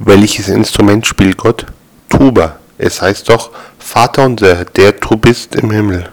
Welches Instrument spielt Gott? Tuba. Es heißt doch, Vater unser, der du bist im Himmel.